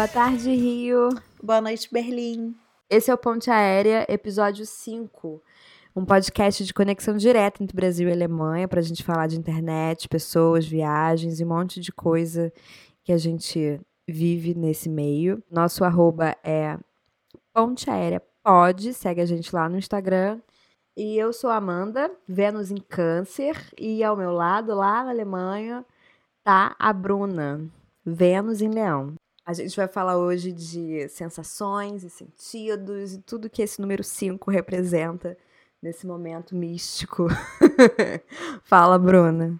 Boa tarde, Rio. Boa noite, Berlim. Esse é o Ponte Aérea, episódio 5. Um podcast de conexão direta entre Brasil e Alemanha para a gente falar de internet, pessoas, viagens e um monte de coisa que a gente vive nesse meio. Nosso arroba é Ponte Aérea Pode, segue a gente lá no Instagram. E eu sou a Amanda, Vênus em Câncer, e ao meu lado, lá na Alemanha, tá a Bruna, Vênus em Leão. A gente vai falar hoje de sensações e sentidos e tudo que esse número 5 representa nesse momento místico. Fala, Bruna.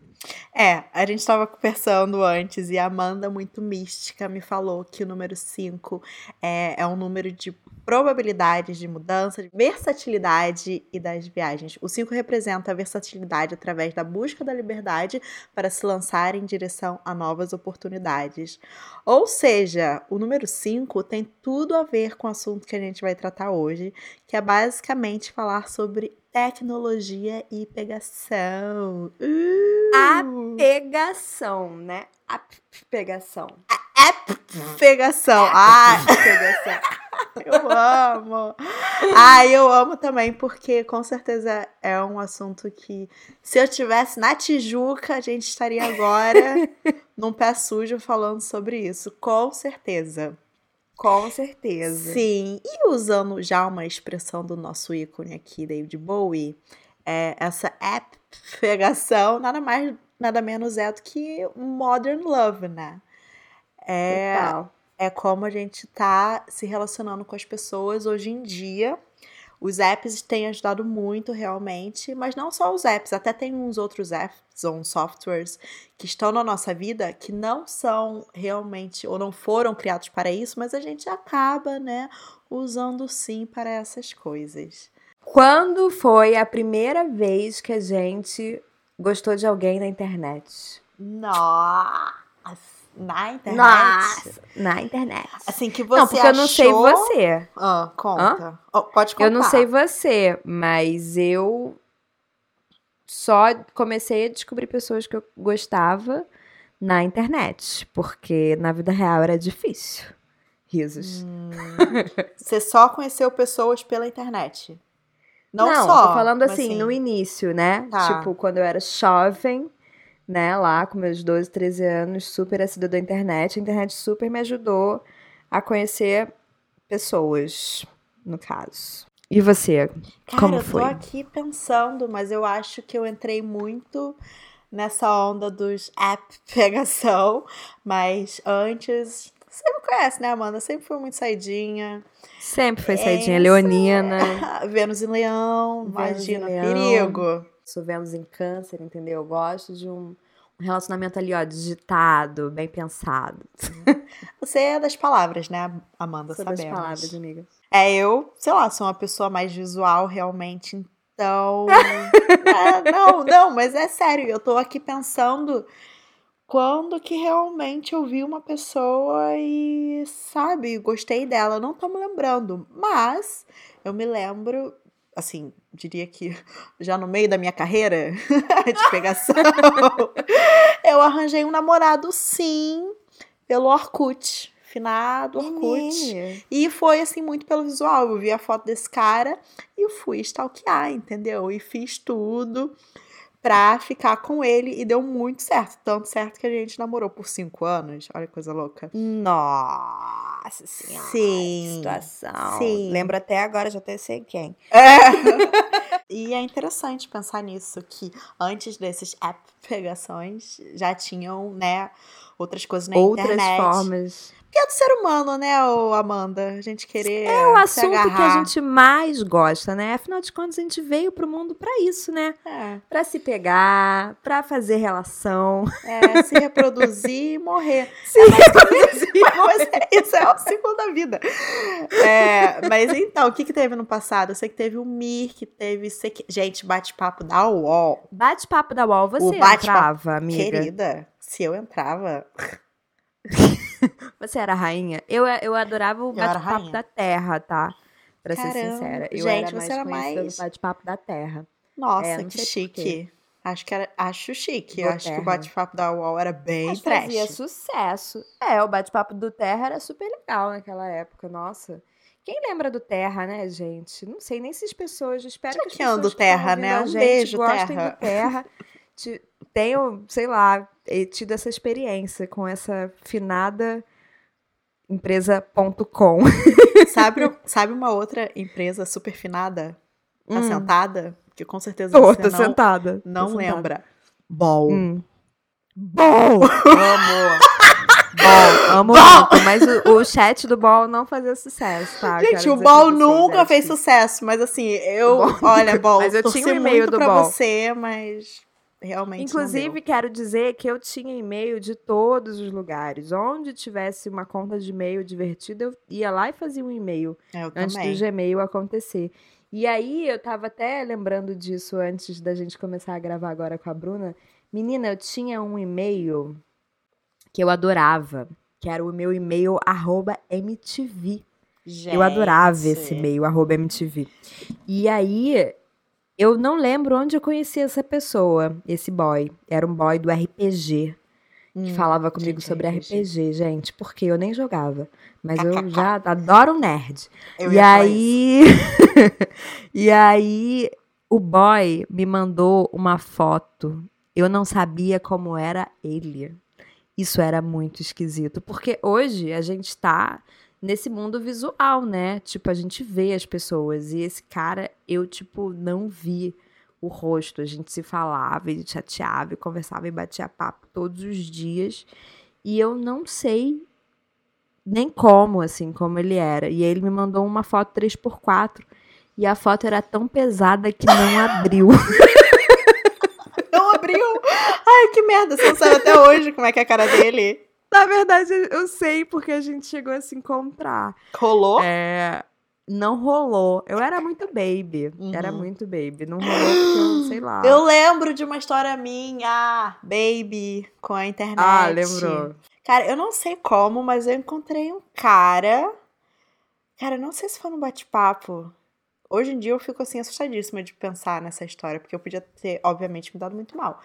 É, a gente estava conversando antes e a Amanda, muito mística, me falou que o número 5 é, é um número de probabilidades de mudança, de versatilidade e das viagens. O 5 representa a versatilidade através da busca da liberdade para se lançar em direção a novas oportunidades. Ou seja, o número 5 tem tudo a ver com o assunto que a gente vai tratar hoje, que é basicamente falar sobre tecnologia e pegação. Uh! A pegação, né? A pegação. A pegação. Ah, pegação. Eu amo. Ah, eu amo também, porque com certeza é um assunto que, se eu tivesse na Tijuca, a gente estaria agora num pé sujo falando sobre isso. Com certeza. Com certeza. Sim, e usando já uma expressão do nosso ícone aqui, David Bowie, é, essa pegação nada mais, nada menos é do que modern love, né? É, Total. é como a gente tá se relacionando com as pessoas hoje em dia. Os apps têm ajudado muito realmente, mas não só os apps, até tem uns outros apps ou softwares que estão na nossa vida que não são realmente ou não foram criados para isso, mas a gente acaba, né, usando sim para essas coisas. Quando foi a primeira vez que a gente gostou de alguém na internet? Nossa! Na internet? Nossa, na internet. Assim que você Não, porque achou... eu não sei você. Ah, conta. Oh, pode contar. Eu não sei você, mas eu só comecei a descobrir pessoas que eu gostava na internet, porque na vida real era difícil. Risos. Hum, você só conheceu pessoas pela internet? Não, não só. Tô falando assim, assim, no início, né? Tá. Tipo, quando eu era jovem, né? Lá com meus 12, 13 anos, super assídua da internet. A internet super me ajudou a conhecer pessoas, no caso. E você? Cara, como eu foi? tô aqui pensando, mas eu acho que eu entrei muito nessa onda dos app pegação, mas antes você me conhece, né, Amanda? Sempre fui muito saidinha. Sempre foi saidinha, Essa... leonina. Vênus em leão, Vênus imagina, em leão. perigo. Sou Vênus em câncer, entendeu? Eu gosto de um, um relacionamento ali, ó, digitado, bem pensado. Você é das palavras, né, Amanda? Sou sabemos. das palavras, amiga. É, eu, sei lá, sou uma pessoa mais visual, realmente, então... é, não, não, mas é sério, eu tô aqui pensando quando que realmente eu vi uma pessoa e, sabe, gostei dela. Não tô me lembrando, mas eu me lembro, assim, diria que já no meio da minha carreira de pegação, eu arranjei um namorado, sim, pelo Orkut. Finado Orkut. Menina. E foi assim muito pelo visual. Eu vi a foto desse cara e eu fui stalkear, entendeu? E fiz tudo pra ficar com ele e deu muito certo. Tanto certo que a gente namorou por cinco anos. Olha que coisa louca. Nossa senhora. Sim. situação. Sim. Lembro até agora, já até sei quem. É. e é interessante pensar nisso, que antes desses app pegações já tinham, né, outras coisas na Outras internet. formas. Que é do ser humano, né, Amanda? A gente querer É o assunto que a gente mais gosta, né? Afinal de contas, a gente veio pro mundo pra isso, né? É, Pra se pegar, pra fazer relação. é, se reproduzir e morrer. Se reproduzir. Mas é, isso é o ciclo da vida. É, mas então, o que, que teve no passado? Eu sei que teve o Mir, que teve. que- Gente, bate-papo da UOL. Bate-papo da UOL, você O entrava, amiga? Querida, se eu entrava. Você era rainha? Eu, eu adorava o bate-papo da Terra, tá? Pra ser Caramba. sincera. Eu Gente, era mais você era mais- bate-papo da Terra. Nossa, É, que chique. Acho que era, acho chique. Do acho que Terra. o bate-papo da UOL era bem Mas trash. fazia sucesso. É, o bate-papo do Terra era super legal naquela época, nossa. Quem lembra do Terra, né, gente? Não sei nem se as pessoas, espero Tinha que as que ano pessoas do que Terra, né? a Um gente beijo, gostem Terra. do Terra. Tenham, sei lá, tido essa experiência com essa finada empresa.com. Sabe, sabe uma outra empresa super finada? Hum. Assentada? Que com certeza Tô, você tô não, sentada. não tô sentada. lembra. Bom. Hum. Bom! Amo. Bom, amo Bom! muito, mas o, o chat do Ball não fazia sucesso, tá? Gente, quero o Ball vocês, nunca fez sucesso, mas assim, eu. Ball Olha, Ball, Mas eu torci tinha o e-mail do pra Ball. você, mas realmente. Inclusive, quero dizer que eu tinha e-mail de todos os lugares. Onde tivesse uma conta de e-mail divertida, eu ia lá e fazia um e-mail eu antes também. do Gmail acontecer. E aí, eu tava até lembrando disso antes da gente começar a gravar agora com a Bruna. Menina, eu tinha um e-mail que eu adorava, que era o meu e-mail arroba MTV. Eu adorava esse Gente. e-mail, arroba MTV. E aí, eu não lembro onde eu conheci essa pessoa, esse boy. Era um boy do RPG, que Hum, falava comigo gente, sobre RPG. RPG, gente, porque eu nem jogava. Mas eu já adoro nerd. eu e aí. e aí, o boy me mandou uma foto. Eu não sabia como era ele. Isso era muito esquisito. Porque hoje a gente tá nesse mundo visual, né? Tipo, a gente vê as pessoas. E esse cara, eu, tipo, não vi o rosto. A gente se falava, e chateava, e conversava e batia papo todos os dias. E eu não sei nem como, assim, como ele era. E ele me mandou uma foto 3x4. E a foto era tão pesada que não abriu. Não abriu! Ai, que merda! Você não sabe até hoje como é que é a cara dele. Na verdade, eu sei porque a gente chegou a se encontrar. Rolou? É, não rolou. Eu era muito baby. Uhum. Era muito baby. Não rolou porque eu, sei lá. Eu lembro de uma história minha, baby, com a internet. Ah, lembrou. Cara, eu não sei como, mas eu encontrei um cara. Cara, eu não sei se foi no bate-papo. Hoje em dia eu fico assim assustadíssima de pensar nessa história, porque eu podia ter, obviamente, me dado muito mal.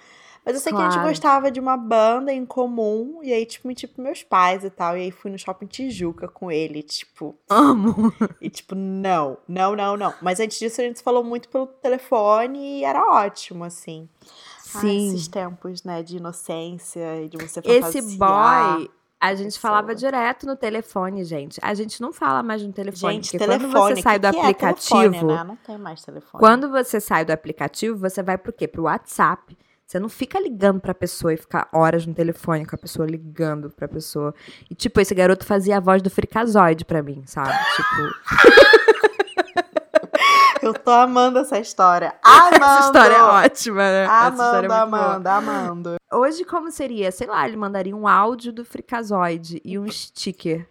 Mas eu sei que a gente Claro. gostava de uma banda em comum, e aí, tipo, menti pros meus pais e tal. E aí fui no shopping Tijuca com ele, tipo, Amo. e tipo, não, não, não, não. Mas antes disso a gente se falou muito pelo telefone e era ótimo, assim. Ai, Sim. esses tempos, né, de inocência e de você Esse boy, a gente pessoa. falava direto no telefone, gente. A gente não fala mais no telefone. Gente, porque telefone. quando você sai do que que é aplicativo. telefone, né? Não tem mais telefone. Quando você sai do aplicativo, você vai pro quê? Pro WhatsApp. Você não fica ligando pra pessoa e ficar horas no telefone com a pessoa ligando pra pessoa. E, tipo, esse garoto fazia a voz do fricazoide pra mim, sabe? Tipo, Eu tô amando essa história. Amando! essa história é ótima, né? essa história Amando, é muito boa. amando, amando. Hoje, como seria? Sei lá, ele mandaria um áudio do fricazoide e um sticker.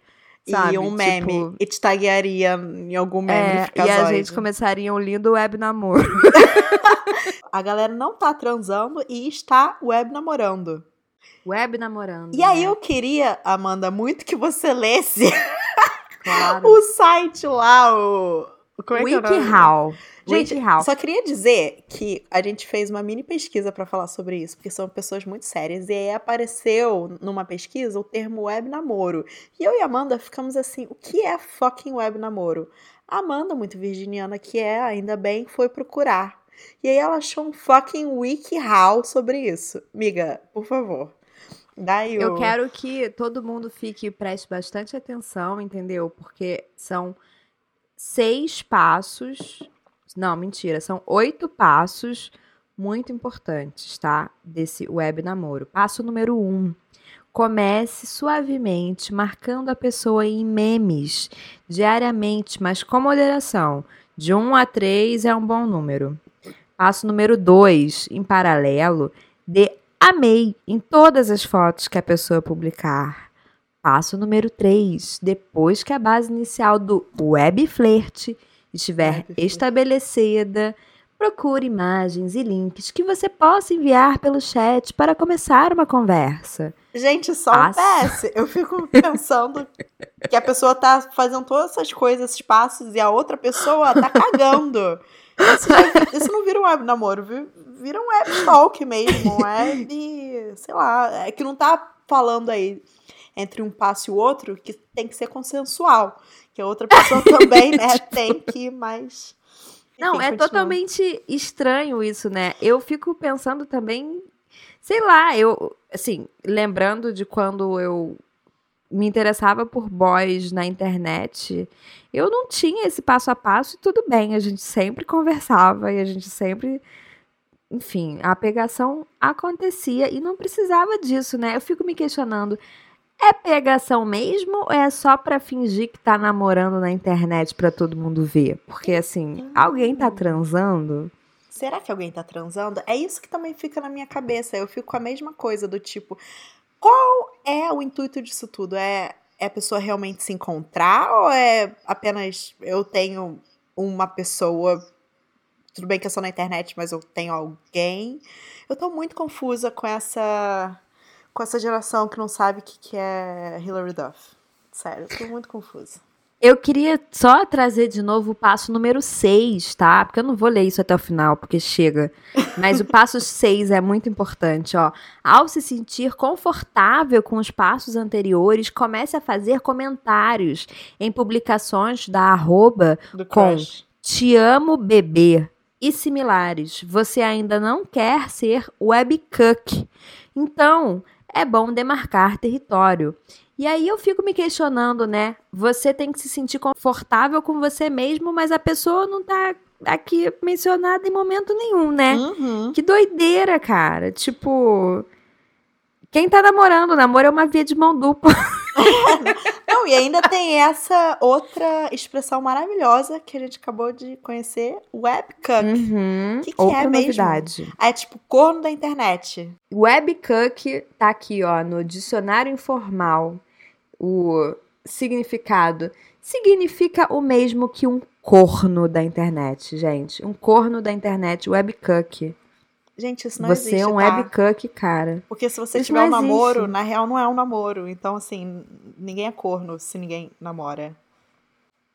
Sabe? E um meme. Tipo, E te taguearia em algum meme é, e a gente começaria um lindo web namoro. A galera não tá transando e está web namorando. Web namorando. E aí né? eu queria, Amanda, muito que você lesse Claro. o site lá, o. Como é é? WikiHow. Gente, WikiHow. só queria dizer que a gente fez uma mini pesquisa pra falar sobre isso, porque são pessoas muito sérias. E aí apareceu numa pesquisa o termo web namoro. E eu e a Amanda ficamos assim: o que é fucking web namoro? A Amanda, muito virginiana que é, ainda bem, foi procurar. E aí ela achou um fucking WikiHow sobre isso. Miga, por favor. Daí Eu o... quero que todo mundo fique preste bastante atenção, entendeu? Porque são seis passos. Não, mentira, são oito passos muito importantes, tá? Desse web namoro. Passo número um. Comece suavemente, marcando a pessoa em memes diariamente, mas com moderação. De um a três é um bom número. Passo número dois, em paralelo, dê amei em todas as fotos que a pessoa publicar. Passo número 3. Depois que a base inicial do web flerte estiver estabelecida, procure imagens e links que você possa enviar pelo chat para começar uma conversa. Gente, só Passo. um PS. Eu fico pensando que a pessoa tá fazendo todas essas coisas, esses passos, e a outra pessoa tá cagando. Isso, já- isso não vira um web namoro, vi- vira um web talk mesmo, um web, sei lá, é que não tá falando aí entre um passo e o outro que tem que ser consensual, que a outra pessoa também, né, tem que, mas... Não, é totalmente estranho isso, né? Eu fico pensando também, sei lá, eu, assim, lembrando de quando eu me interessava por boys na internet, eu não tinha esse passo a passo e tudo bem, a gente sempre conversava e a gente sempre. Enfim, a pegação acontecia e não precisava disso, né? Eu fico me questionando. É pegação mesmo ou é só pra fingir que tá namorando na internet pra todo mundo ver? Porque assim, alguém tá transando? Será que alguém tá transando? É isso que também fica na minha cabeça. Eu fico com a mesma coisa do tipo, qual é o intuito disso tudo? É, é a pessoa realmente se encontrar ou é apenas eu tenho uma pessoa, tudo bem que é só na internet, mas eu tenho alguém? Eu tô muito confusa com essa com essa geração que não sabe o que, que é Hilary Duff. Sério, eu tô muito confusa. Eu queria só trazer de novo o passo número 6, tá? Porque eu não vou ler isso até o final, porque chega. Mas o passo 6 é muito importante, ó. Ao se sentir confortável com os passos anteriores, comece a fazer comentários em publicações da arroba Do Com. crush. Te amo, bebê e similares. Você ainda não quer ser webcook. Então, é bom demarcar território. E aí eu fico me questionando, né? Você tem que se sentir confortável com você mesmo, mas a pessoa não tá aqui mencionada em momento nenhum, né? Uhum. Que doideira, cara. Tipo, quem tá namorando? Namoro é uma via de mão dupla. Não, e ainda tem essa outra expressão maravilhosa que a gente acabou de conhecer, webcook. Uhum. Que que Outra é mesmo? novidade. É tipo corno da internet. Webcook tá aqui, ó, no dicionário informal. O significado significa o mesmo que um corno da internet, gente. Um corno da internet, webcook. Gente, isso não Você existe, é um tá? webcook, cara. Porque se você Isso tiver um namoro, existe. na real não é um namoro. Então, assim, ninguém é corno se ninguém namora.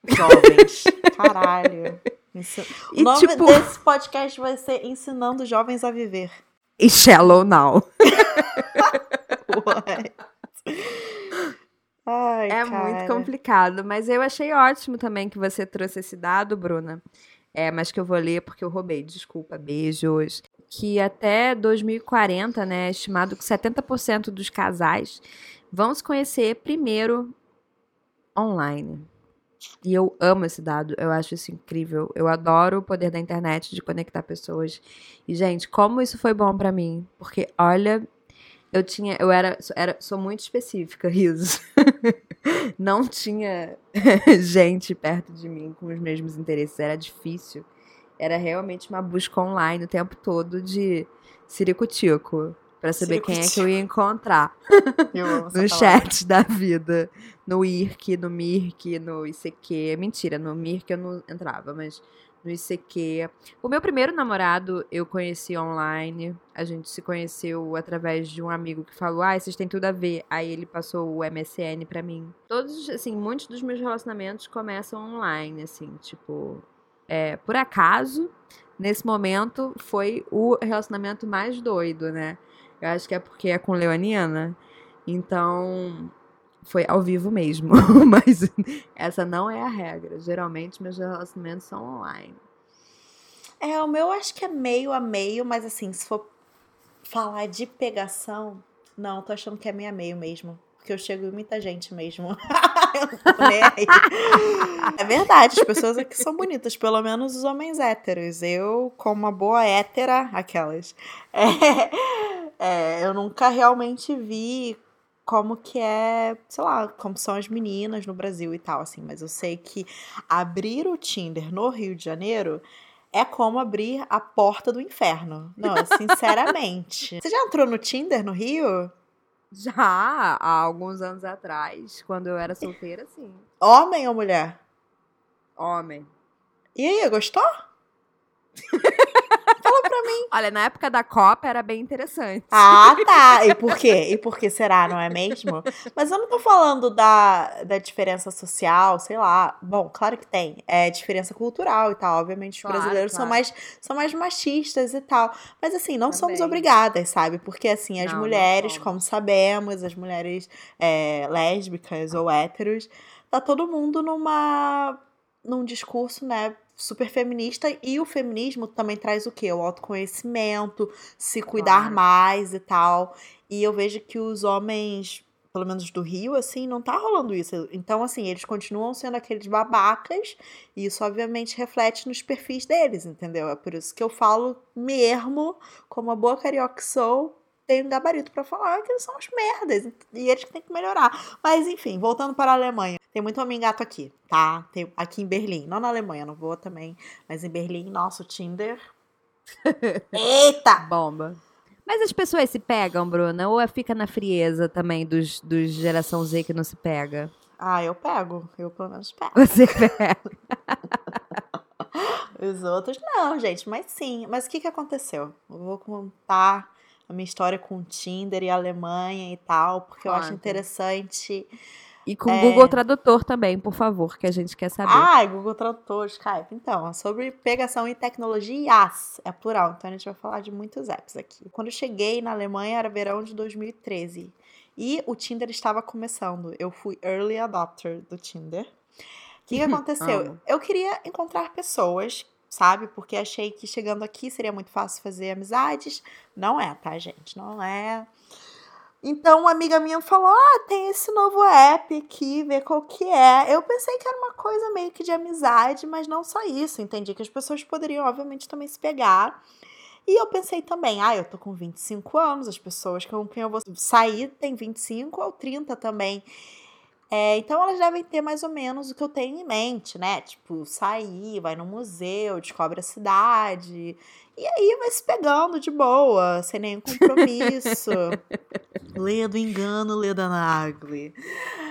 Jovens. Caralho. Isso- E O nome tipo, desse podcast vai ser Ensinando Jovens a Viver. e shallow now. What? Ai, É cara. muito complicado, mas eu achei ótimo também que você trouxe esse dado, Bruna. É, mas que eu vou ler porque eu roubei, desculpa, beijos. Que até 2040, né, é estimado que 70% dos casais vão se conhecer primeiro online. E eu amo esse dado, eu acho isso incrível. Eu adoro o poder da internet de conectar pessoas. E gente, como isso foi bom pra mim, porque olha, eu tinha, eu era, era sou muito específica, risos. Não tinha gente perto de mim com os mesmos interesses, era difícil. Era realmente uma busca online o tempo todo de ciricutico, pra saber quem é que eu ia encontrar Eu amo essa no palavra. chat da vida, no IRC, no MIRC, no ICQ. Mentira, no MIRC eu não entrava, mas no ICQ. O meu primeiro namorado eu conheci online. A gente se conheceu através de um amigo que falou: "Ah, vocês têm tudo a ver". Aí ele passou o MSN pra mim. Todos, assim, muitos dos meus relacionamentos começam online, assim, tipo, é, por acaso, nesse momento foi o relacionamento mais doido, né? Eu acho que é porque é com Leonina. Então, foi ao vivo mesmo. Mas essa não é a regra. Geralmente, meus relacionamentos são online. É, o meu acho que é meio a meio, mas assim, se for falar de pegação, não, tô achando que é meio a meio mesmo. Porque eu chego em muita gente mesmo. aí. É verdade, as pessoas aqui são bonitas, pelo menos os homens héteros. Eu, como uma boa hétera, aquelas. é, é, eu nunca realmente vi como que é, sei lá, como são as meninas no Brasil e tal, assim. Mas eu sei que abrir o Tinder no Rio de Janeiro é como abrir a porta do inferno. Não, sinceramente. Você já entrou no Tinder no Rio? Já há alguns anos atrás, quando eu era solteira, sim. Homem ou mulher? Homem. E aí, gostou? Mim. Olha, na época da Copa era bem interessante. Ah, tá. E por quê? E por que será, não é mesmo? Mas eu não tô falando da, da diferença social, sei lá. Bom, claro que tem. É diferença cultural e tal. Obviamente, os Claro, brasileiros são, claro. mais, são mais machistas e tal. Mas assim, não somos Também. obrigadas, sabe? Porque assim, as Não, não mulheres, somos. como sabemos, as mulheres é, lésbicas ou héteros, tá todo mundo numa num discurso, né, super feminista e o feminismo também traz o quê? O autoconhecimento, se cuidar Claro. mais e tal. E eu vejo que os homens, pelo menos do Rio, assim, não tá rolando isso. Então, assim, eles continuam sendo aqueles babacas e isso obviamente reflete nos perfis deles, entendeu? É por isso que eu falo mesmo, como a boa carioca que sou, tenho gabarito pra falar que eles são os merdas e eles que têm que melhorar. Mas enfim, voltando para a Alemanha. Tem muito homem gato aqui, tá? Tem aqui em Berlim, não na Alemanha, não vou também, mas em Berlim, nosso Tinder. Eita! Bomba. Mas as pessoas se pegam, Bruna? Ou fica na frieza também dos, dos geração Z que não se pega? Ah, eu pego, eu pelo menos pego. Você pega. Os outros não, gente, mas sim. Mas o que que aconteceu? Eu vou contar a minha história com o Tinder e a Alemanha e tal, porque eu acho interessante. E com É. Google Tradutor também, por favor, que a gente quer saber. Ai, Google Tradutor, Skype. Então, é sobre pegação e tecnologias. É plural, então a gente vai falar de muitos apps aqui. Quando eu cheguei na Alemanha era verão de 2013. E o Tinder estava começando. Eu fui early adopter do Tinder. O que, que aconteceu? Amo. Eu queria encontrar pessoas, sabe? Porque achei que chegando aqui seria muito fácil fazer amizades. Não é, tá, gente? Não é. Então, uma amiga minha falou: Ah, tem esse novo app aqui, vê qual que é. Eu pensei que era uma coisa meio que de amizade, mas não só isso. Entendi que as pessoas poderiam, obviamente, também se pegar. E eu pensei também, ah, eu tô com 25 anos, as pessoas com quem eu vou sair têm 25 ou 30 também. É, então elas devem ter mais ou menos o que eu tenho em mente, né? Tipo, sair, vai no museu, descobre a cidade. E aí vai se pegando de boa, sem nenhum compromisso. lê do engano, lê da Nagli.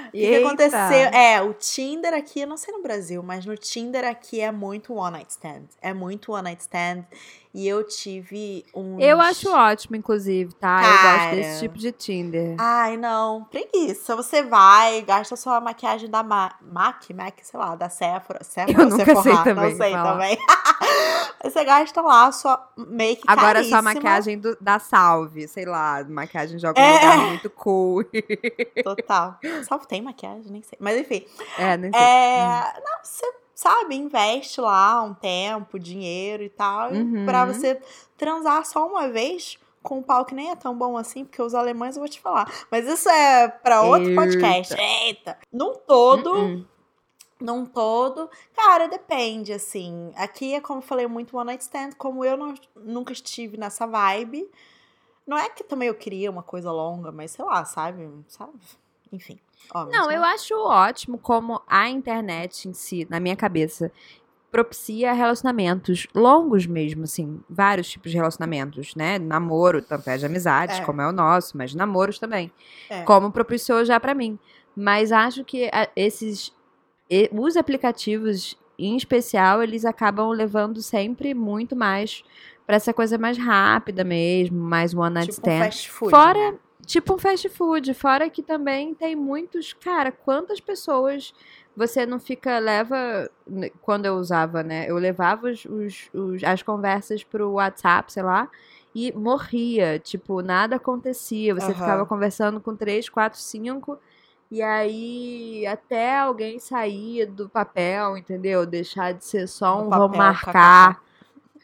O que, aconteceu? É, o Tinder aqui, eu não sei no Brasil, mas no Tinder aqui é muito one night stand. É muito one night stand. E eu tive um. Eu acho ótimo, inclusive, tá? eu gosto Cara. desse tipo de Tinder. Ai, não, preguiça. Você vai, gasta sua maquiagem da Ma MAC, MAC, sei lá, da Sephora. Sephora Eu nunca Sephora? sei também Não sei falar. também. você gasta lá a sua make Agora só caríssima. a maquiagem do- da Salve, sei lá, maquiagem de algum É. lugar muito cool. Total. Salve tem maquiagem, nem sei. Mas enfim. É, nem sei. É, não, você sabe, investe lá um tempo, dinheiro e tal, Uhum. pra você transar só uma vez com um pau que nem é tão bom assim, porque os alemães eu vou te falar. Mas isso é pra outro Eita. podcast. Eita! Num todo, Uh-uh. num todo, cara, depende, assim. Aqui é como eu falei, muito one night stand, como eu não- nunca estive nessa vibe. Não é que também eu queria uma coisa longa, mas sei lá, sabe? Sabe? Enfim. Não, né? eu acho ótimo como a internet em si, na minha cabeça, propicia relacionamentos longos mesmo, assim, vários tipos de relacionamentos, né? Namoro, tanto é de amizades, É. como é o nosso, mas namoros também. É. Como propiciou já pra mim. Mas acho que esses os aplicativos em especial, eles acabam levando sempre muito mais pra essa coisa mais rápida mesmo, mais one night Tipo um stand. fast food. Fora, né? Tipo um fast food. Fora que também tem muitos. Cara, quantas pessoas você não fica. Leva. Quando eu usava, né? Eu levava os, os- os- as conversas pro WhatsApp, sei lá. E morria. Tipo, nada acontecia. Você Aham. ficava conversando com três, quatro, cinco. E aí, até alguém sair do papel, entendeu? Deixar de ser só um vou marcar.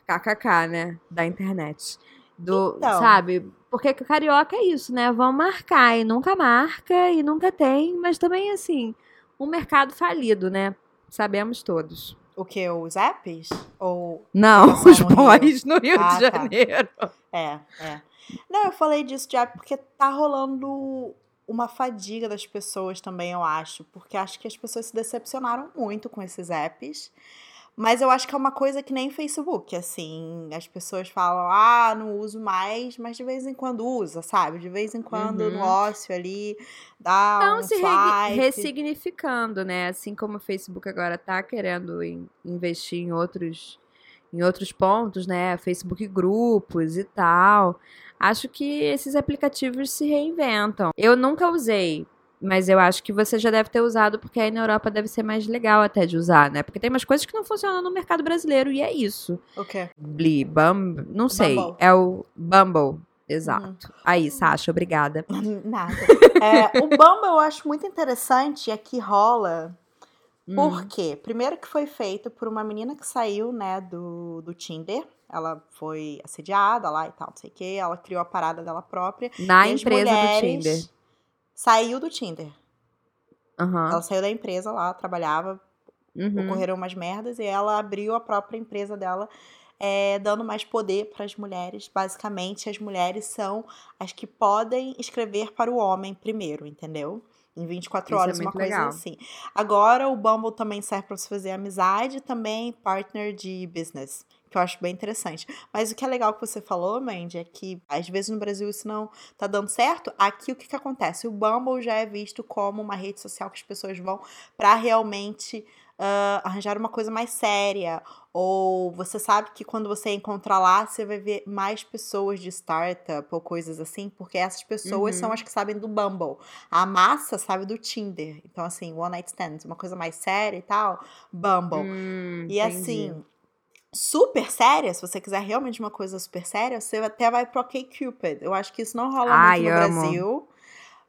KKK, né? Da internet. Do, Então. sabe? Porque carioca é isso, né? Vão marcar e nunca marca e nunca tem, mas também assim, um mercado falido, né? Sabemos todos. O que? Os apps? Ou. Não, os no Rio. boys no Rio Ah, de tá. Janeiro. É, é. Não, eu falei disso de app porque tá rolando uma fadiga das pessoas também, eu acho. Porque acho que as pessoas se decepcionaram muito com esses apps. Mas eu acho que é uma coisa que nem Facebook, assim. As pessoas falam, ah, não uso mais, mas de vez em quando usa, sabe? De vez em quando no Uhum. ócio ali, dá Estão um se swipe. ressignificando, né? Assim como o Facebook agora tá querendo in- investir em outros em outros pontos, né? Facebook grupos e tal. Acho que esses aplicativos se reinventam. Eu nunca usei, mas eu acho que você já deve ter usado, porque aí na Europa deve ser mais legal até de usar, né? Porque tem umas coisas que não funcionam no mercado brasileiro e é isso. O quê? Bli, Bum, não sei. Bumble. É o Bumble. Exato. Aí, Sasha, obrigada. Nada. É, o Bumble eu acho muito interessante, é que rola. Hum. Por quê? Primeiro que foi feito por uma menina que saiu, né, do, do Tinder. Ela foi assediada lá e tal, não sei o quê. Ela criou a parada dela própria. Na empresa do mulheres Tinder. Saiu do Tinder. Aham. Ela saiu da empresa lá, trabalhava, Uhum. ocorreram umas merdas, e ela abriu a própria empresa dela, é, dando mais poder para as mulheres. Basicamente, as mulheres são as que podem escrever para o homem primeiro, entendeu? Em 24 Isso é horas, uma muito coisa legal. assim. Agora, o Bumble também serve para você fazer amizade e também partner de business. Que eu acho bem interessante. Mas o que é legal que você falou, Mandy, é que às vezes no Brasil isso não tá dando certo. Aqui o que, que acontece? O Bumble já é visto como uma rede social que as pessoas vão para realmente ah, arranjar uma coisa mais séria. Ou você sabe que quando você encontrar lá, você vai ver mais pessoas de startup ou coisas assim, porque essas pessoas Uhum. são as que sabem do Bumble. A massa sabe do Tinder. Então, assim, One Night Stands, uma coisa mais séria e tal, Bumble. Hum, E entendi. assim, super séria, se você quiser realmente uma coisa super séria, você até vai pro OkCupid. Eu acho que isso não rola Ai, muito no amo. Brasil.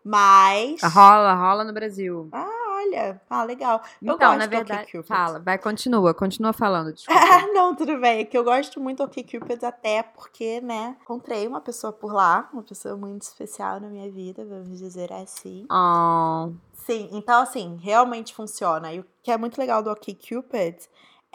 Mas. Rola, rola no Brasil. Olha, ah, legal. Eu Então, gosto na do verdade, OkCupid. fala, vai, continua, continua falando. Ah, não, tudo bem. É que eu gosto muito do OkCupid até porque, né, encontrei uma pessoa por lá, uma pessoa muito especial na minha vida, vamos dizer assim. Oh, Sim, então assim, realmente funciona. E o que é muito legal do OkCupid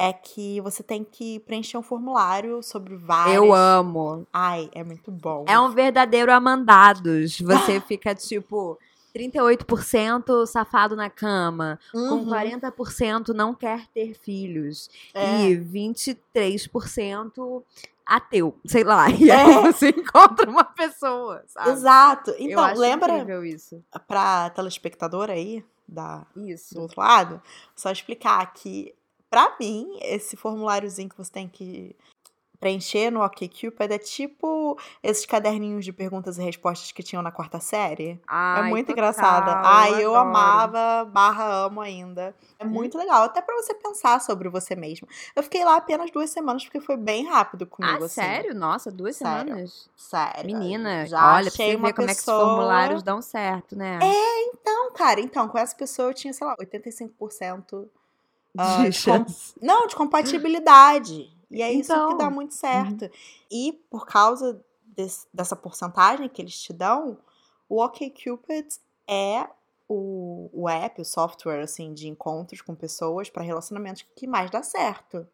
é que você tem que preencher um formulário sobre várias... eu amo. Ai, é muito bom. É um verdadeiro amandados. Você fica tipo 38% safado na cama, com Uhum. 40% não quer ter filhos É. e 23% ateu, sei lá. E aí É. você encontra uma pessoa, sabe? Exato. Eu Então, acho lembra isso. pra telespectador aí, da, Isso. do outro lado, só explicar que, pra mim, esse formuláriozinho que você tem que preencher no OkCupid é tipo esses caderninhos de perguntas e respostas que tinham na quarta série. Ai, é muito total, engraçada. Ai, eu, adoro. amava, barra amo ainda. É muito legal, até pra você pensar sobre você mesmo. Eu fiquei lá apenas duas semanas, porque foi bem rápido comigo, Ah, assim. sério? Nossa, duas Sério. semanas? Sério. Menina, Já olha, pra achei você uma ver como é que os pessoa- formulários dão certo, né? Então, cara, então, com essa pessoa eu tinha, sei lá, 85%. Ah, De com- chance. Não, de compatibilidade. E é isso que Então. dá muito certo. E por causa des- dessa porcentagem que eles te dão, o OkCupid é o, o app, o software assim de encontros com pessoas para relacionamentos que mais dá certo.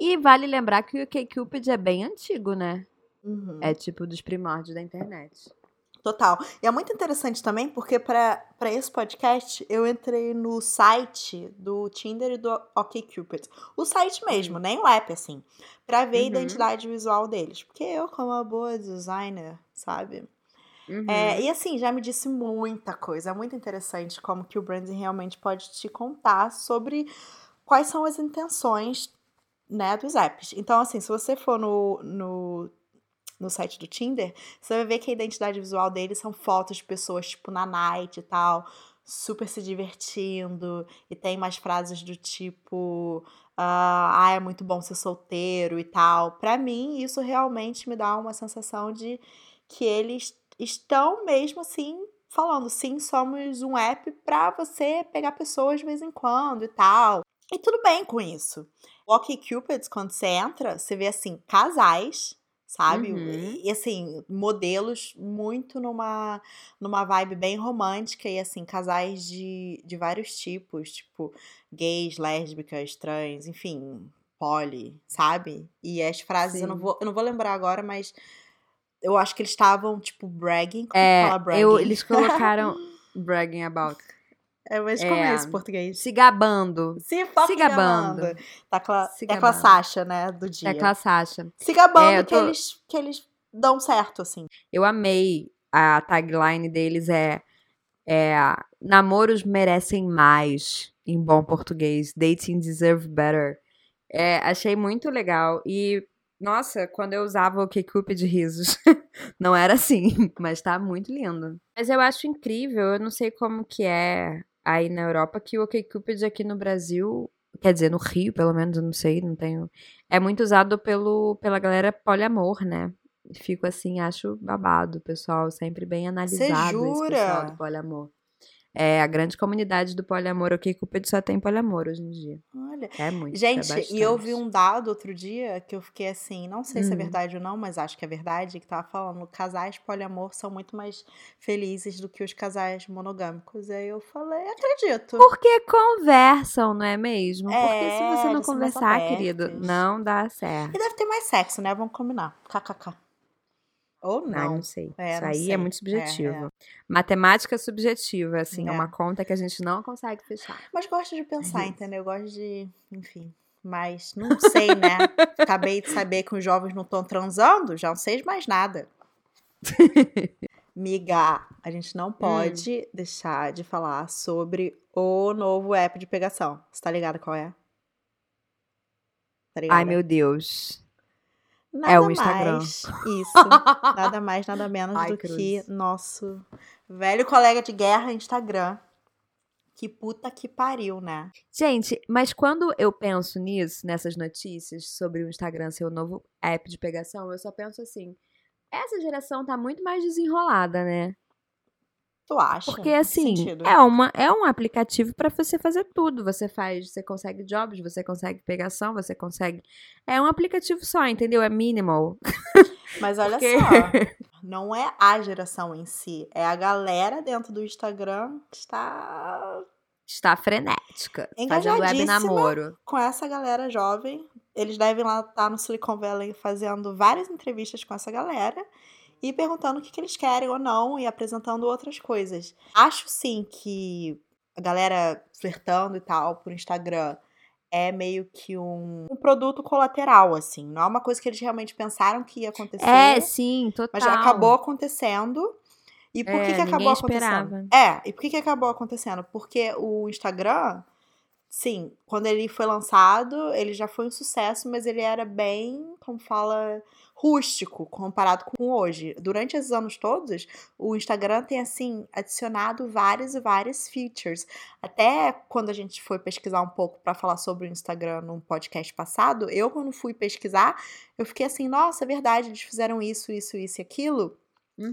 E vale lembrar que o K-Cupid é bem antigo, né? Uhum. É tipo dos primórdios da internet. Total. E é muito interessante também porque para esse podcast eu entrei no site do Tinder e do OkCupid. O site mesmo, nem o app assim, para ver a Uhum. identidade visual deles. Porque eu, como uma boa designer, sabe? Uhum. É, e assim, já me disse muita coisa. É muito interessante como que o branding realmente pode te contar sobre quais são as intenções, né, dos apps. Então, assim, se você for no, no, no site do Tinder, você vai ver que a identidade visual deles são fotos de pessoas, tipo, na night e tal, super se divertindo. E tem mais frases do tipo... ah, é muito bom ser solteiro e tal. Pra mim, isso realmente me dá uma sensação de que eles estão mesmo assim falando, sim, somos um app pra você pegar pessoas de vez em quando e tal. E tudo bem com isso. O OkCupid, quando você entra, você vê assim, casais, sabe? Uhum. E assim, modelos muito numa, numa vibe bem romântica e assim, casais de, de vários tipos, tipo gays, lésbicas, trans, enfim, poli, sabe? E as frases, eu não, vou, eu não vou lembrar agora, mas eu acho que eles estavam, tipo, bragging. Como É, fala bragging? eu, eles colocaram bragging about. É, mas como é é, esse português? Se gabando. Se, se gabando. gabando. Tá aquela, Se é aquela gabando. Sasha, né, do dia. É aquela Sasha. Se gabando É, eu que, tô- eles, que eles dão certo, assim. Eu amei a tagline deles é, é namoros merecem mais em bom português. Dating deserve better. É, achei muito legal. E, nossa, quando eu usava o K-Cup de risos, não era assim, mas tá muito lindo. Mas eu acho incrível, eu não sei como que é aí na Europa, que o OkCupid aqui no Brasil, quer dizer, no Rio, pelo menos, eu não sei, não tenho. É muito usado pelo, pela galera poliamor, né? Fico assim, acho babado, pessoal, sempre bem analisado esse pessoal do poliamor. É, a grande comunidade do poliamor, o que Cupid só tem poliamor hoje em dia. Olha. É muito. Gente, é e eu vi um dado outro dia que eu fiquei assim, não sei se é Hum. verdade ou não, mas acho que é verdade, que tava falando, casais poliamor são muito mais felizes do que os casais monogâmicos. Aí eu falei, acredito. Porque conversam, não é mesmo? Porque É, se você não conversar, querido, não dá certo. E deve ter mais sexo, né? Vamos combinar. KKK. Ou Ai, não. não sei. É, Isso não aí sei. é muito É, subjetivo. Matemática subjetiva, assim, é. É. uma conta que a gente não consegue fechar. Mas gosto de pensar, isso. entendeu? Eu gosto de, enfim. Mas não sei, né? Acabei de saber que os jovens não estão transando, já não sei de mais nada. Miga, a gente Hum. não pode deixar de falar sobre o novo app de pegação. Você tá ligado qual é? Tá ligada? Ai, meu Deus. Nada é o Instagram. mais. Isso. Nada mais, nada menos Ai, do cruz. que nosso velho colega de guerra Instagram. Que puta que pariu, né? Gente, mas quando eu penso nisso, nessas notícias sobre o Instagram ser o novo app de pegação, eu só penso assim: essa geração tá muito mais desenrolada, né? Tu acha? Porque Que assim, sentido? é, uma, é um aplicativo pra você fazer tudo. Você faz, você consegue jobs, você consegue pegação, você consegue. É um aplicativo só, entendeu? É minimal. Mas olha Porque- só, não é a geração em si, é a galera dentro do Instagram que está Está frenética. Fazendo web namoro. com essa galera jovem. Eles devem lá estar no Silicon Valley fazendo várias entrevistas com essa galera e perguntando o que, que eles querem ou não e apresentando outras coisas. Acho sim que a galera flertando e tal por Instagram é meio que um, um produto colateral, assim. Não é uma coisa que eles realmente pensaram que ia acontecer. É, sim, total. Mas já acabou acontecendo. E por É, que, que acabou ninguém acontecendo? esperava. É, e por que, que acabou acontecendo? Porque o Instagram, sim, quando ele foi lançado, ele já foi um sucesso, mas ele era bem, como fala, rústico comparado com hoje. Durante esses anos todos, o Instagram tem, assim, adicionado várias e várias features. Até quando a gente foi pesquisar um pouco para falar sobre o Instagram num podcast passado, eu, quando fui pesquisar, eu fiquei assim, nossa, é verdade, eles fizeram isso, isso, isso e aquilo.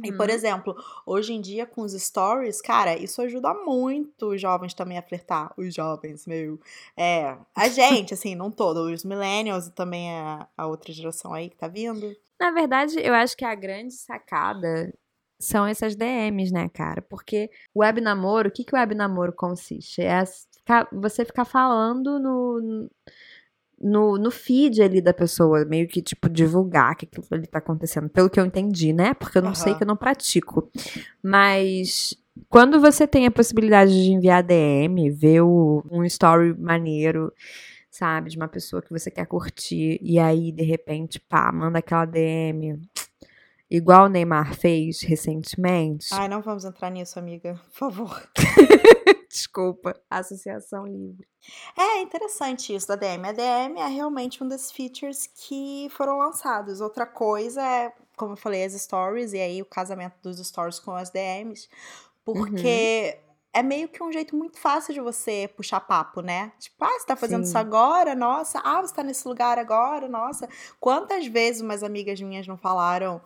E, por Uhum. exemplo, hoje em dia com os stories, cara, isso ajuda muito os jovens também a flertar. Os jovens, meu. É, a gente, assim, não todo, os millennials e também a, a outra geração aí que tá vindo. Na verdade, eu acho que a grande sacada são essas DMs, né, cara? Porque o web namoro, o que, que o web namoro consiste? É você ficar falando no, no, no feed ali da pessoa, meio que, tipo, divulgar que aquilo ali tá acontecendo, pelo que eu entendi, né? Porque eu não sei Aham. que eu não pratico. Mas quando você tem a possibilidade de enviar DM, ver o- um story maneiro, sabe, de uma pessoa que você quer curtir, e aí, de repente, pá, manda aquela DM. Igual o Neymar fez recentemente. Ai, não vamos entrar nisso, amiga, por favor. Desculpa, Associação Livre. É interessante isso da DM. A DM é realmente um dos features que foram lançados. Outra coisa é, como eu falei, as stories, e aí o casamento dos stories com as DMs. Porque é meio que um jeito muito fácil de você puxar papo, né? Tipo, ah, você tá fazendo Sim. isso agora? Nossa. Ah, você tá nesse lugar agora? Nossa. Quantas vezes umas amigas minhas não falaram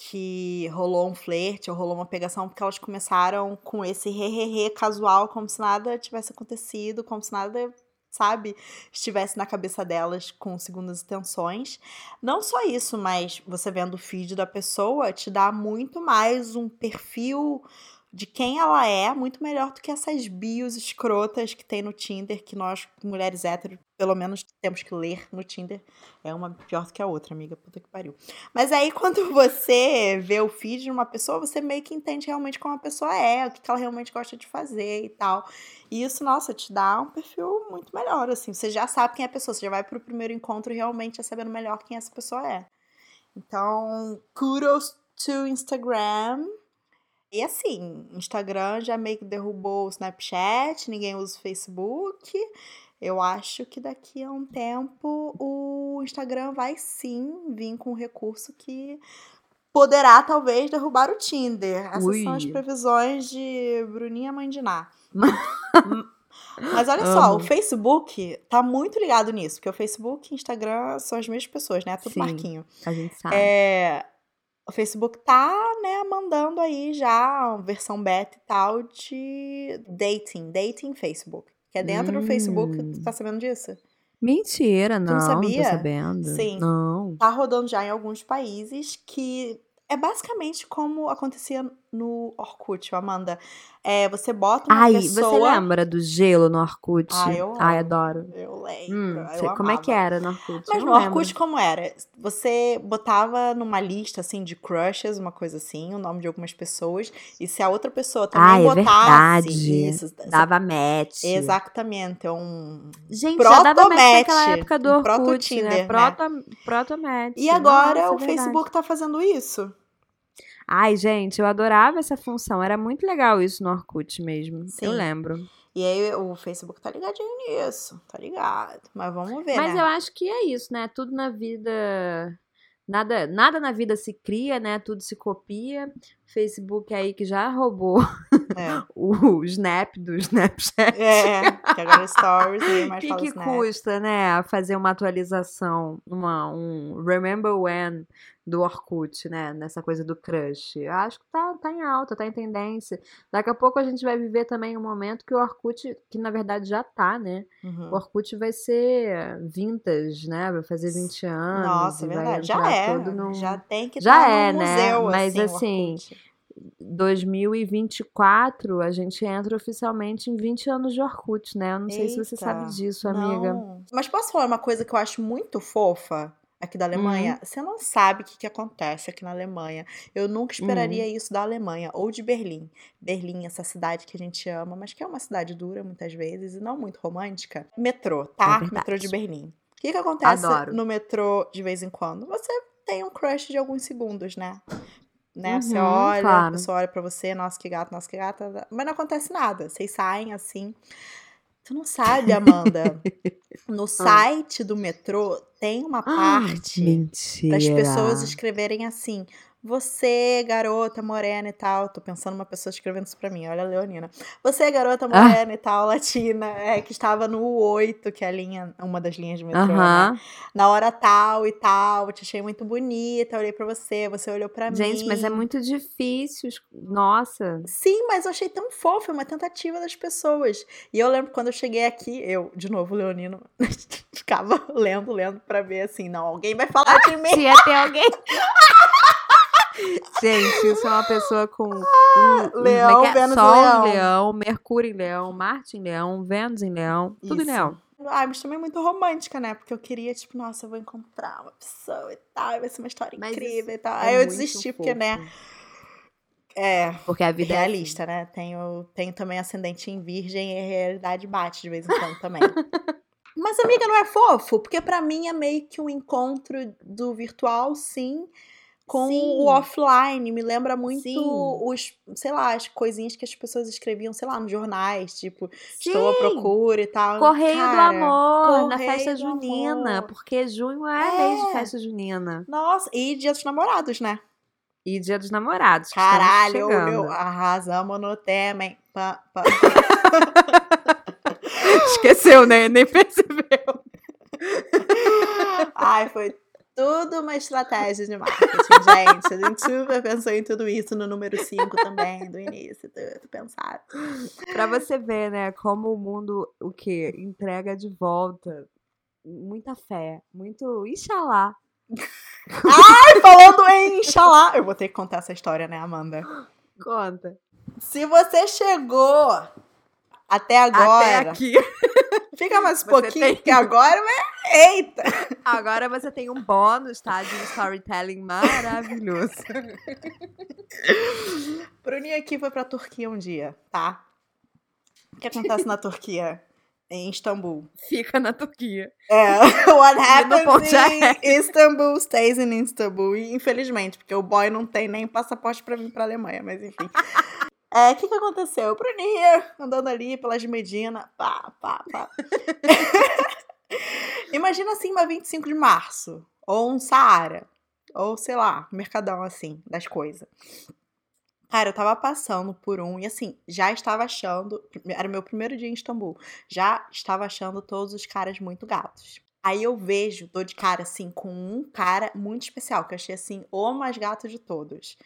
que rolou um flerte ou rolou uma pegação porque elas começaram com esse re-re-re casual, como se nada tivesse acontecido, como se nada, sabe, estivesse na cabeça delas com segundas intenções. Não só isso, mas você vendo o feed da pessoa te dá muito mais um perfil de quem ela é, muito melhor do que essas bios escrotas que tem no Tinder, que nós, mulheres héteros, pelo menos temos que ler no Tinder. É uma pior do que a outra, amiga. Puta que pariu. Mas aí, quando você vê o feed de uma pessoa, você meio que entende realmente como a pessoa é, o que que ela realmente gosta de fazer e tal. E isso, nossa, te dá um perfil muito melhor, assim. Você já sabe quem é a pessoa, você já vai pro primeiro encontro realmente já sabendo melhor quem essa pessoa é. Então, kudos to Instagram. E assim, Instagram já meio que derrubou o Snapchat, ninguém usa o Facebook. Eu acho que daqui a um tempo o Instagram vai sim vir com um recurso que poderá talvez derrubar o Tinder. Essas Ui. são as previsões de Bruninha Mandiná. Mas olha só, o Amo. Facebook tá muito ligado nisso, porque o Facebook e o Instagram são as mesmas pessoas, né? Tudo Sim. marquinho. A gente sabe. É, o Facebook tá, né, mandando aí já uma versão beta e tal de dating, dating Facebook. Que é dentro do Facebook, Hum. tu tá sabendo disso? Mentira, não. não sabia? Tô sabendo. Sim. Não. Tá rodando já em alguns países que é basicamente como acontecia no Orkut, Amanda. É, você bota uma Ai, pessoa... você lembra do gelo no Orkut? Ah, eu Ai, adoro. Eu lembro, Hum, eu sei- como é que era no Orkut? Mas no Orkut, lembro. como era? Você botava numa lista, assim, de crushes, uma coisa assim, o nome de algumas pessoas. E se a outra pessoa também Ai, é botasse... verdade. Isso, Dava match. Exatamente, é um... Gente, já dava match naquela época do um Orkut, proto-Tinder, né? né? Proto, proto-match. E agora Nossa, é o verdade. Facebook tá fazendo isso. Ai, gente, eu adorava essa função. Era muito legal isso no Orkut mesmo. Eu Sim. lembro. E aí o Facebook tá ligadinho nisso, tá ligado. Mas vamos ver, Mas né? eu acho que é isso, né? Tudo na vida. Nada, nada na vida se cria, né? Tudo se copia. Facebook aí que já roubou É. o Snap do Snapchat. É, que agora é Stories e O mais que, fala que Snap. custa, né? Fazer uma atualização, uma, um Remember When do Orkut, né? Nessa coisa do crush. Eu acho que tá, tá em alta, tá em tendência. Daqui a pouco a gente vai viver também um momento que o Orkut, que na verdade já tá, né? Uhum. O Orkut vai ser vintage, né? Vai fazer 20 anos. Nossa, é verdade. Já é. num- Já tem que Já estar é, no né? museu, Mas, assim, o assim. 2024, a gente entra oficialmente em 20 anos de Orkut, né? Eu não sei se você sabe disso, amiga. Não. Mas posso falar uma coisa que eu acho muito fofa aqui da Hum. Alemanha? Você não sabe o que, que acontece aqui na Alemanha. Eu nunca esperaria Hum. isso da Alemanha ou de Berlim. Berlim, essa cidade que a gente ama, mas que é uma cidade dura muitas vezes e não muito romântica. Metrô, tá? É metrô de Berlim. O que, que acontece Adoro. no metrô de vez em quando? Você tem um crush de alguns segundos, né? Né? Você Uhum, olha, a claro. pessoa olha pra você, nossa, que gato, nossa, que gata. Mas não acontece nada. Vocês saem assim. Tu não sabe, Amanda. No site do metrô tem uma parte Ah, Mentira. para as pessoas escreverem assim. Você, garota morena e tal. Tô pensando uma pessoa escrevendo isso pra mim. Olha a Leonina. Você, garota Ah. morena e tal, latina, é, que estava no 8, que é a linha, uma das linhas de metrô, né? Aham. Na hora tal e tal. Te achei muito bonita. Olhei pra você, você olhou pra mim. Gente, mas é muito difícil. Nossa. Sim, mas eu achei tão fofo, é uma tentativa das pessoas. E eu lembro quando eu cheguei aqui, eu, de novo, Leonino, ficava lendo, lendo pra ver assim, não, alguém vai falar de mim. Se ia ter alguém. Gente, isso é uma pessoa com. um- um- é Leão, que é? Vênus Sol Leão. em Leão, Mercúrio em Leão, Marte em Leão, Vênus em Leão, tudo em Isso. Leão. Ah, mas também muito romântica, né? Porque eu queria, tipo, nossa, eu vou encontrar uma pessoa e tal, vai ser uma história Mas incrível isso e tal. é Aí eu desisti, porque, né, é Porque a vida é assim. realista, né? Tenho, tenho também ascendente em virgem e a realidade bate de vez em quando também. Mas, amiga, não é fofo? Porque pra mim é meio que um encontro do virtual, sim, com Sim. o offline. Me lembra muito Sim. os, sei lá, as coisinhas que as pessoas escreviam, sei lá, nos jornais, tipo, estou à Sim. procura e tal. Correio do Cara, Amor, na festa do junina, Amor. porque junho é, mês de É. festa junina. Nossa, e dia dos namorados, né? E dia dos namorados. Caralho, meu, arrasamos no tema, hein? Pá, pá. Esqueceu, né? Nem percebeu. Ai, foi tudo uma estratégia de marketing, gente. A gente super pensou em tudo isso no número 5 também, do início, tudo pensado. Pra você ver, né, como o mundo, o quê? Entrega de volta. Muita fé, muito Ixalá. Ai, falando em Inxalá. Eu vou ter que contar essa história, né, Amanda? Conta. Se você chegou até agora, Até aqui. fica mais um Você pouquinho, tem- porque agora vai. Eita! Agora você tem um bônus, tá? De um storytelling maravilhoso. Bruninha aqui foi pra Turquia um dia, tá? O que acontece na Turquia? Em Istambul. Fica na Turquia. É, what happens in Istanbul stays in Istanbul. E, infelizmente, porque o boy não tem nem passaporte pra vir pra Alemanha, mas enfim. É, o que que aconteceu? O Brunier andando ali pelas Medina, pá, pá, pá. Imagina assim uma 25 de março, ou um Saara, ou sei lá, mercadão assim, das coisas. Cara, eu tava passando por um e assim, já estava achando. Era meu primeiro dia em Istambul. Já estava achando todos os caras muito gatos. Aí eu vejo, dou de cara assim, com um cara muito especial, que eu achei assim, o mais gato de todos.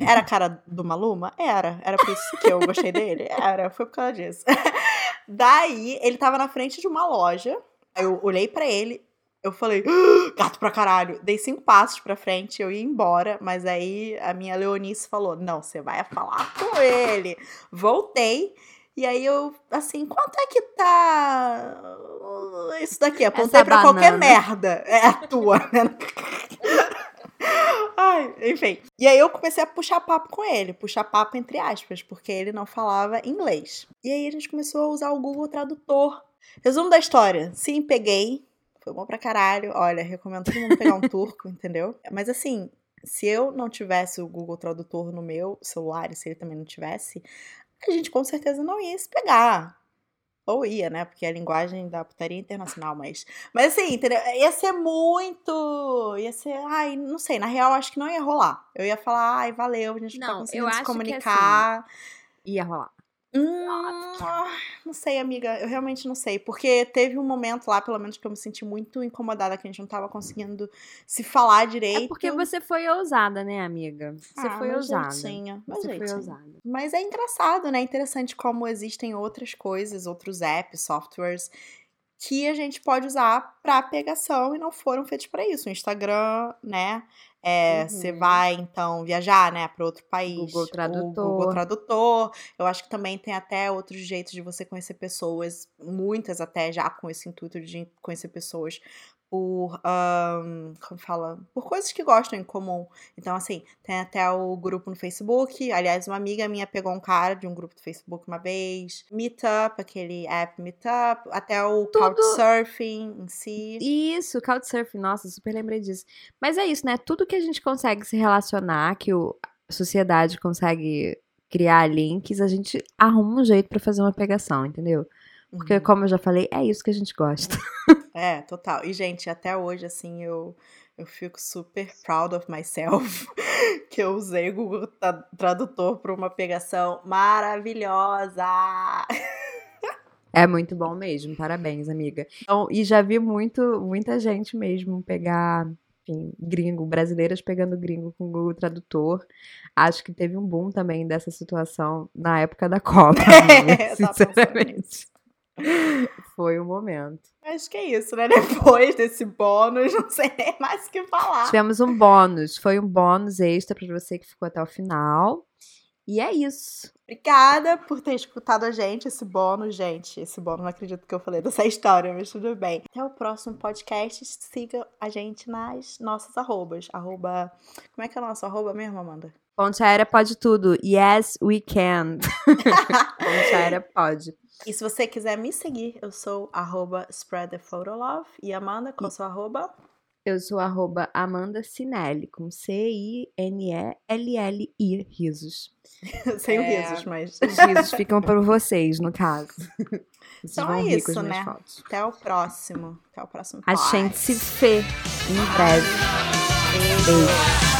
Era a cara do Maluma? Era. Era por isso que eu gostei dele? Era, foi por causa disso. Daí, ele tava na frente de uma loja. Eu olhei para ele, eu falei, ah, gato pra caralho. Dei cinco passos pra frente, eu ia embora, mas aí a minha Leonice falou: não, você vai falar com ele. Voltei. E aí eu, assim, quanto é que tá isso daqui? Apontei Essa pra banana. qualquer merda. É a tua, né? Ai, enfim. E aí eu comecei a puxar papo com ele, puxar papo entre aspas, porque ele não falava inglês. E aí a gente começou a usar o Google Tradutor. Resumo da história. Sim, peguei. Foi bom pra caralho. Olha, recomendo todo mundo pegar um turco, entendeu? Mas assim, se eu não tivesse o Google Tradutor no meu celular e se ele também não tivesse, a gente com certeza não ia se pegar. Ou ia, né? Porque é a linguagem da putaria internacional, mas. Mas assim, entendeu? Ia ser muito. Ia ser. Ai, não sei. Na real, acho que não ia rolar. Eu ia falar, ai, valeu, a gente não, tá conseguindo se comunicar. Que, assim, ia rolar. Hum, não sei, amiga. Eu realmente não sei. Porque teve um momento lá, pelo menos, que eu me senti muito incomodada, que a gente não tava conseguindo se falar direito. É porque você foi ousada, né, amiga? Você ah, foi ousada. Jeitinho, você jeitinho. foi ousada. Mas é engraçado, né? É interessante como existem outras coisas, outros apps, softwares que a gente pode usar para pegação e não foram feitos para isso. O Instagram, né? É, Você uhum. vai, então, viajar, né, para outro país. Google Tradutor. O Google Tradutor. Eu acho que também tem até outros jeitos de você conhecer pessoas, muitas até já com esse intuito de conhecer pessoas por, um, como fala, por coisas que gostam em comum. Então, assim, tem até o grupo no Facebook. Aliás, uma amiga minha pegou um cara de um grupo do Facebook uma vez. Meetup, aquele app Meetup. Até o Tudo... Couchsurfing em si. Isso, Couchsurfing. Nossa, super lembrei disso. Mas é isso, né? Tudo que a gente consegue se relacionar, que o, a sociedade consegue criar links, a gente arruma um jeito para fazer uma pegação, entendeu? Porque, uhum. como eu já falei, é isso que a gente gosta. É, total. E, gente, até hoje, assim, eu, eu fico super proud of myself que eu usei o Google Tradutor para uma pegação maravilhosa. É muito bom mesmo, parabéns, amiga. Então, e já vi muito, muita gente mesmo pegar, enfim, gringo, brasileiras pegando gringo com o Google Tradutor. Acho que teve um boom também dessa situação na época da Copa, é, sinceramente. Foi o momento. Acho que é isso, né? Depois desse bônus, não sei nem mais o que falar. Tivemos um bônus. Foi um bônus extra para você que ficou até o final. E é isso. Obrigada por ter escutado a gente, esse bônus, gente. Esse bônus, não acredito que eu falei dessa história, mas tudo bem. Até o próximo podcast. Siga a gente nas nossas arrobas. Arroba. Como é que é o nosso arroba mesmo, Amanda? Ponte aérea pode tudo. Yes, we can. Ponte aérea pode. E se você quiser me seguir, eu sou arroba spreadthephoto E Amanda, qual é seu arroba? Eu sou arroba Amanda Cinelli, com C-I-N-E-L-L-I, risos. Sem é, risos, mas... Os risos ficam para vocês, no caso. Vocês então é isso, né? Fotos. Até o próximo. Até o próximo A gente se vê em breve. Beijo. Beijo.